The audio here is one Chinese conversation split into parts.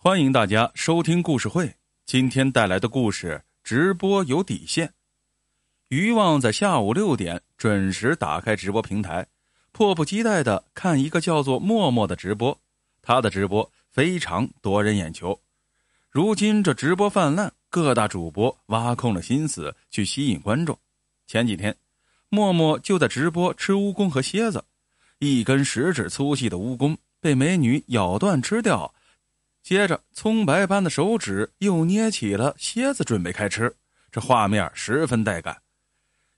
欢迎大家收听故事会。今天带来的故事：直播有底线。渔望在下午六点准时打开直播平台，迫不及待的看一个叫做默默的直播。他的直播非常夺人眼球。如今这直播泛滥，各大主播挖空了心思去吸引观众。前几天，默默就在直播吃蜈蚣和蝎子，一根食指粗细的蜈蚣被美女咬断吃掉。接着，葱白般的手指又捏起了蝎子，准备开吃。这画面十分带感。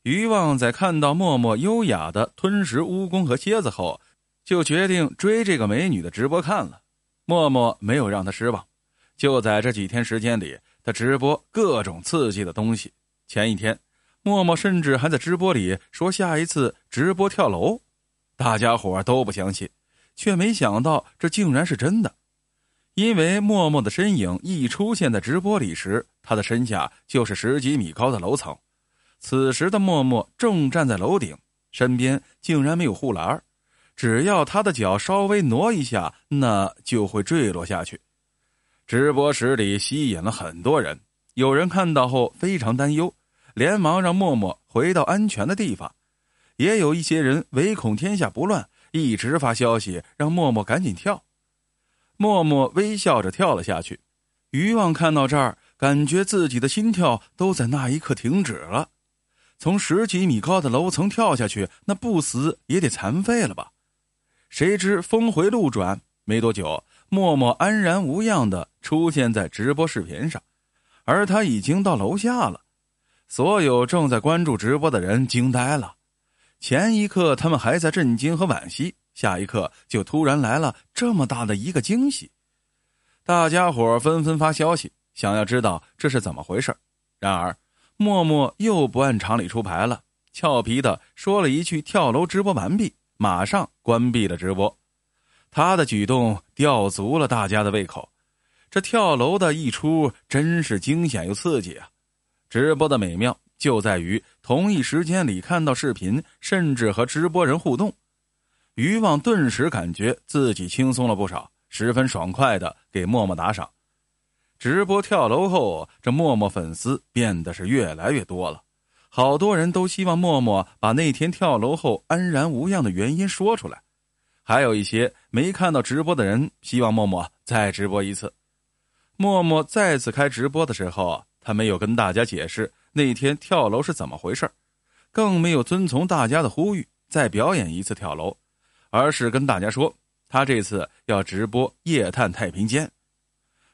渔望在看到默默优雅的吞食蜈蚣和蝎子后，就决定追这个美女的直播看了。默默没有让他失望，就在这几天时间里，他直播各种刺激的东西。前一天，默默甚至还在直播里说下一次直播跳楼，大家伙都不相信，却没想到这竟然是真的。因为默默的身影一出现在直播里时，他的身下就是十几米高的楼层。此时的默默正站在楼顶，身边竟然没有护栏，只要他的脚稍微挪一下，那就会坠落下去。直播室里吸引了很多人，有人看到后非常担忧，连忙让默默回到安全的地方；也有一些人唯恐天下不乱，一直发消息让默默赶紧跳。默默微笑着跳了下去，渔望看到这儿，感觉自己的心跳都在那一刻停止了。从十几米高的楼层跳下去，那不死也得残废了吧？谁知峰回路转，没多久，默默安然无恙的出现在直播视频上，而他已经到楼下了。所有正在关注直播的人惊呆了，前一刻他们还在震惊和惋惜。下一刻就突然来了这么大的一个惊喜，大家伙纷纷发消息，想要知道这是怎么回事。然而，默默又不按常理出牌了，俏皮的说了一句“跳楼直播完毕”，马上关闭了直播。他的举动吊足了大家的胃口，这跳楼的一出真是惊险又刺激啊！直播的美妙就在于同一时间里看到视频，甚至和直播人互动。渔望顿时感觉自己轻松了不少，十分爽快的给默默打赏。直播跳楼后，这默默粉丝变得是越来越多了，好多人都希望默默把那天跳楼后安然无恙的原因说出来，还有一些没看到直播的人希望默默再直播一次。默默再次开直播的时候，他没有跟大家解释那天跳楼是怎么回事，更没有遵从大家的呼吁再表演一次跳楼。而是跟大家说，他这次要直播夜探太平间，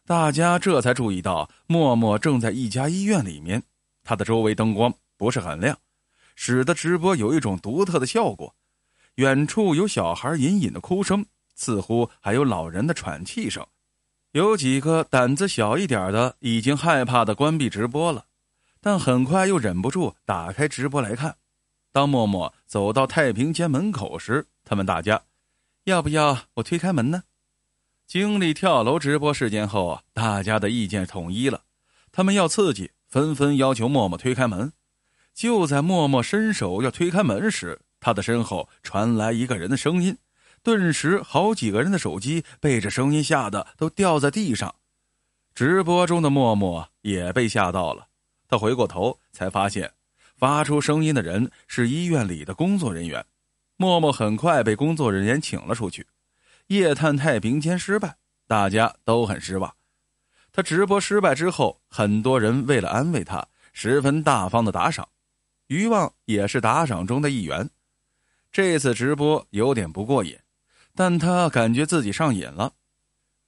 大家这才注意到默默正在一家医院里面，他的周围灯光不是很亮，使得直播有一种独特的效果。远处有小孩隐隐的哭声，似乎还有老人的喘气声。有几个胆子小一点的已经害怕的关闭直播了，但很快又忍不住打开直播来看。当默默走到太平间门口时，他们大家，要不要我推开门呢？经历跳楼直播事件后，大家的意见统一了，他们要刺激，纷纷要求默默推开门。就在默默伸手要推开门时，他的身后传来一个人的声音，顿时好几个人的手机被这声音吓得都掉在地上。直播中的默默也被吓到了，他回过头才发现。发出声音的人是医院里的工作人员，默默很快被工作人员请了出去。夜探太平间失败，大家都很失望。他直播失败之后，很多人为了安慰他，十分大方的打赏。余望也是打赏中的一员。这次直播有点不过瘾，但他感觉自己上瘾了。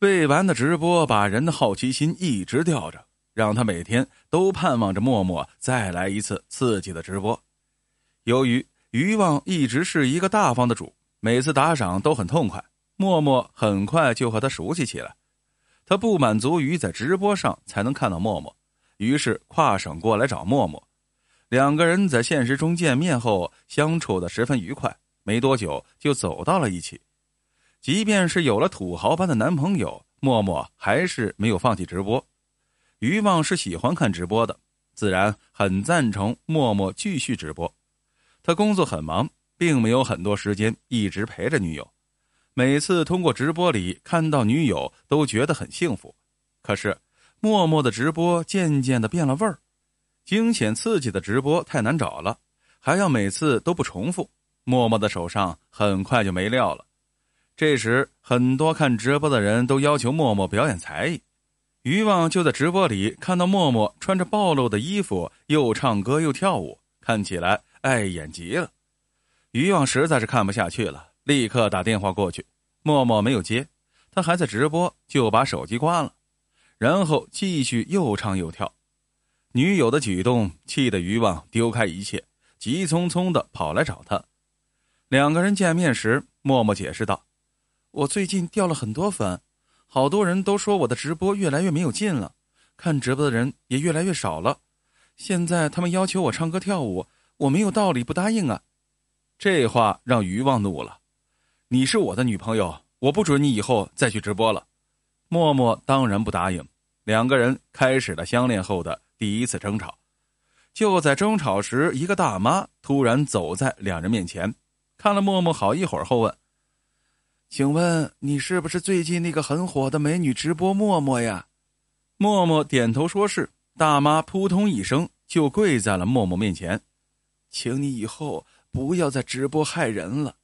未完的直播把人的好奇心一直吊着。让他每天都盼望着默默再来一次刺激的直播。由于渔望一直是一个大方的主，每次打赏都很痛快，默默很快就和他熟悉起来。他不满足于在直播上才能看到默默，于是跨省过来找默默。两个人在现实中见面后，相处的十分愉快，没多久就走到了一起。即便是有了土豪般的男朋友，默默还是没有放弃直播。渔望是喜欢看直播的，自然很赞成默默继续直播。他工作很忙，并没有很多时间一直陪着女友。每次通过直播里看到女友，都觉得很幸福，可是默默的直播渐渐的变了味儿，惊险刺激的直播太难找了，还要每次都不重复，默默的手上很快就没料了。这时，很多看直播的人都要求默默表演才艺。渔网就在直播里看到默默穿着暴露的衣服，又唱歌又跳舞，看起来碍眼极了。渔网实在是看不下去了，立刻打电话过去。默默没有接，他还在直播，就把手机关了，然后继续又唱又跳。女友的举动气得渔网丢开一切，急匆匆的跑来找他。两个人见面时，默默解释道。我最近掉了很多粉，好多人都说我的直播越来越没有劲了，看直播的人也越来越少了。现在他们要求我唱歌跳舞，我没有道理不答应啊！这话让渔望怒了。你是我的女朋友，我不准你以后再去直播了。默默当然不答应。两个人开始了相恋后的第一次争吵。就在争吵时，一个大妈突然走在两人面前，看了默默好一会儿后问。请问你是不是最近那个很火的美女直播默默呀？默默点头说是。大妈扑通一声就跪在了默默面前，请你以后不要再直播害人了。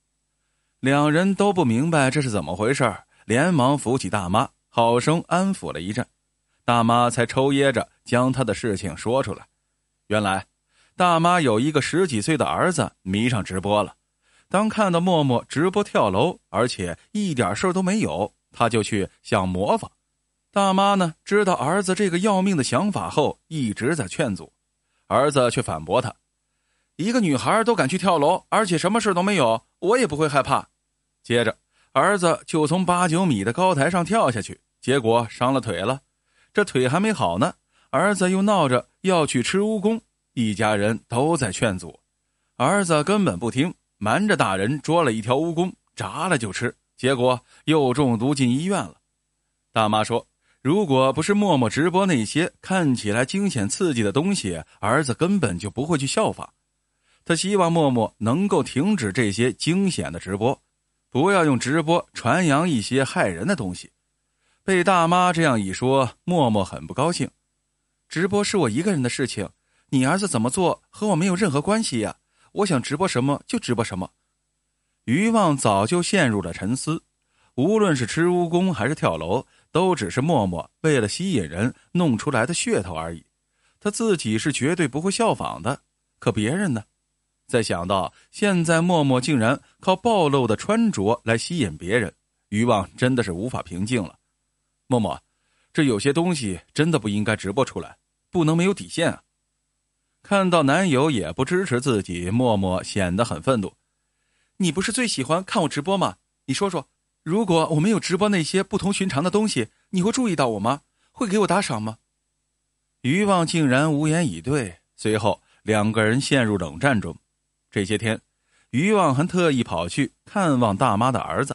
两人都不明白这是怎么回事连忙扶起大妈，好生安抚了一阵，大妈才抽噎着将她的事情说出来。原来，大妈有一个十几岁的儿子迷上直播了。当看到默默直播跳楼，而且一点事儿都没有，他就去想模仿。大妈呢，知道儿子这个要命的想法后，一直在劝阻，儿子却反驳他：“一个女孩都敢去跳楼，而且什么事都没有，我也不会害怕。”接着，儿子就从八九米的高台上跳下去，结果伤了腿了。这腿还没好呢，儿子又闹着要去吃蜈蚣，一家人都在劝阻，儿子根本不听。瞒着大人捉了一条蜈蚣，炸了就吃，结果又中毒进医院了。大妈说：“如果不是默默直播那些看起来惊险刺激的东西，儿子根本就不会去效仿。他希望默默能够停止这些惊险的直播，不要用直播传扬一些害人的东西。”被大妈这样一说，默默很不高兴。直播是我一个人的事情，你儿子怎么做和我没有任何关系呀。我想直播什么就直播什么，余望早就陷入了沉思。无论是吃蜈蚣还是跳楼，都只是默默为了吸引人弄出来的噱头而已。他自己是绝对不会效仿的。可别人呢？再想到现在默默竟然靠暴露的穿着来吸引别人，余望真的是无法平静了。默默，这有些东西真的不应该直播出来，不能没有底线啊！看到男友也不支持自己，默默显得很愤怒。你不是最喜欢看我直播吗？你说说，如果我没有直播那些不同寻常的东西，你会注意到我吗？会给我打赏吗？余望竟然无言以对。随后，两个人陷入冷战中。这些天，余望还特意跑去看望大妈的儿子，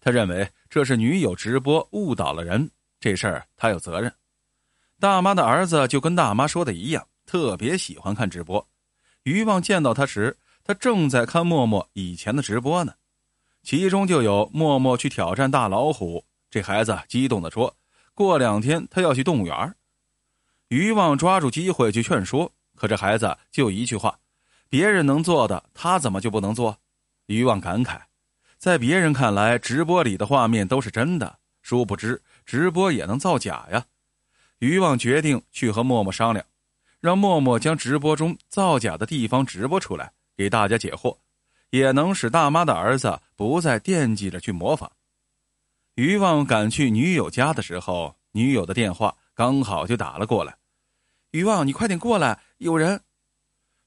他认为这是女友直播误导了人，这事儿他有责任。大妈的儿子就跟大妈说的一样。特别喜欢看直播，渔望见到他时，他正在看默默以前的直播呢，其中就有默默去挑战大老虎。这孩子激动地说：“过两天他要去动物园。”渔望抓住机会去劝说，可这孩子就一句话：“别人能做的，他怎么就不能做？”渔望感慨，在别人看来，直播里的画面都是真的，殊不知直播也能造假呀。渔望决定去和默默商量。让默默将直播中造假的地方直播出来，给大家解惑，也能使大妈的儿子不再惦记着去模仿。于旺赶去女友家的时候，女友的电话刚好就打了过来。于旺，你快点过来，有人。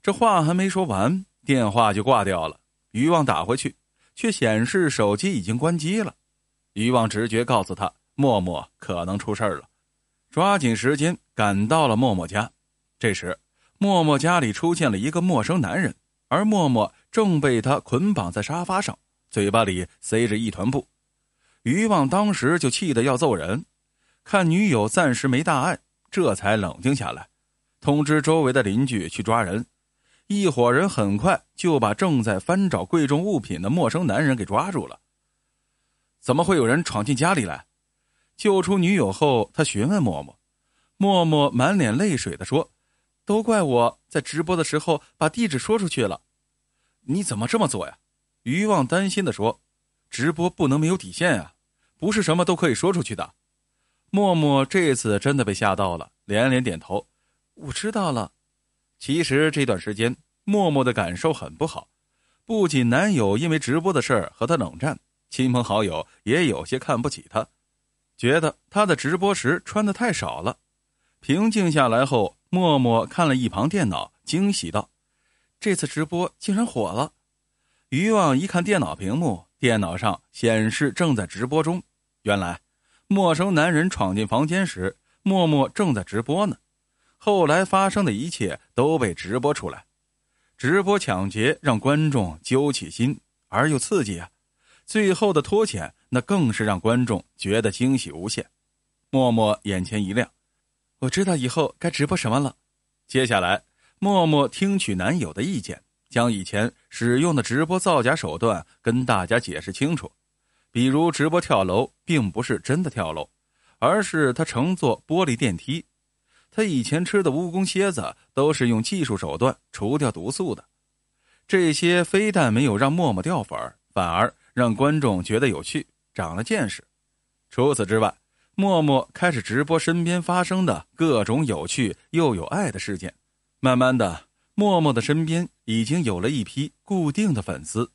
这话还没说完，电话就挂掉了。于旺打回去，却显示手机已经关机了。于旺直觉告诉他，默默可能出事了，抓紧时间赶到了默默家。这时，默默家里出现了一个陌生男人，而默默正被他捆绑在沙发上，嘴巴里塞着一团布。于旺当时就气得要揍人，看女友暂时没大碍，这才冷静下来，通知周围的邻居去抓人。一伙人很快就把正在翻找贵重物品的陌生男人给抓住了。怎么会有人闯进家里来？救出女友后，他询问默默，默默满脸泪水的说：“都怪我在直播的时候把地址说出去了。”你怎么这么做呀？渔望担心的说：“直播不能没有底线啊，不是什么都可以说出去的。”默默这次真的被吓到了，连连点头：“我知道了。”其实这段时间，默默的感受很不好，不仅男友因为直播的事儿和她冷战，亲朋好友也有些看不起她，觉得她的直播时穿的太少了。平静下来后，默默看了一旁电脑，惊喜道：“这次直播竟然火了！”渔网一看电脑屏幕，电脑上显示正在直播中，原来。陌生男人闯进房间时，默默正在直播呢。后来发生的一切都被直播出来，直播抢劫让观众揪起心而又刺激啊！最后的脱险，那更是让观众觉得惊喜无限。默默眼前一亮，我知道以后该直播什么了。接下来，默默听取男友的意见，将以前使用的直播造假手段跟大家解释清楚。比如直播跳楼，并不是真的跳楼，而是他乘坐玻璃电梯。他以前吃的蜈蚣蝎子都是用技术手段除掉毒素的。这些非但没有让默默掉粉反而让观众觉得有趣，长了见识。除此之外，默默开始直播身边发生的各种有趣又有爱的事件。慢慢的，默默的身边已经有了一批固定的粉丝。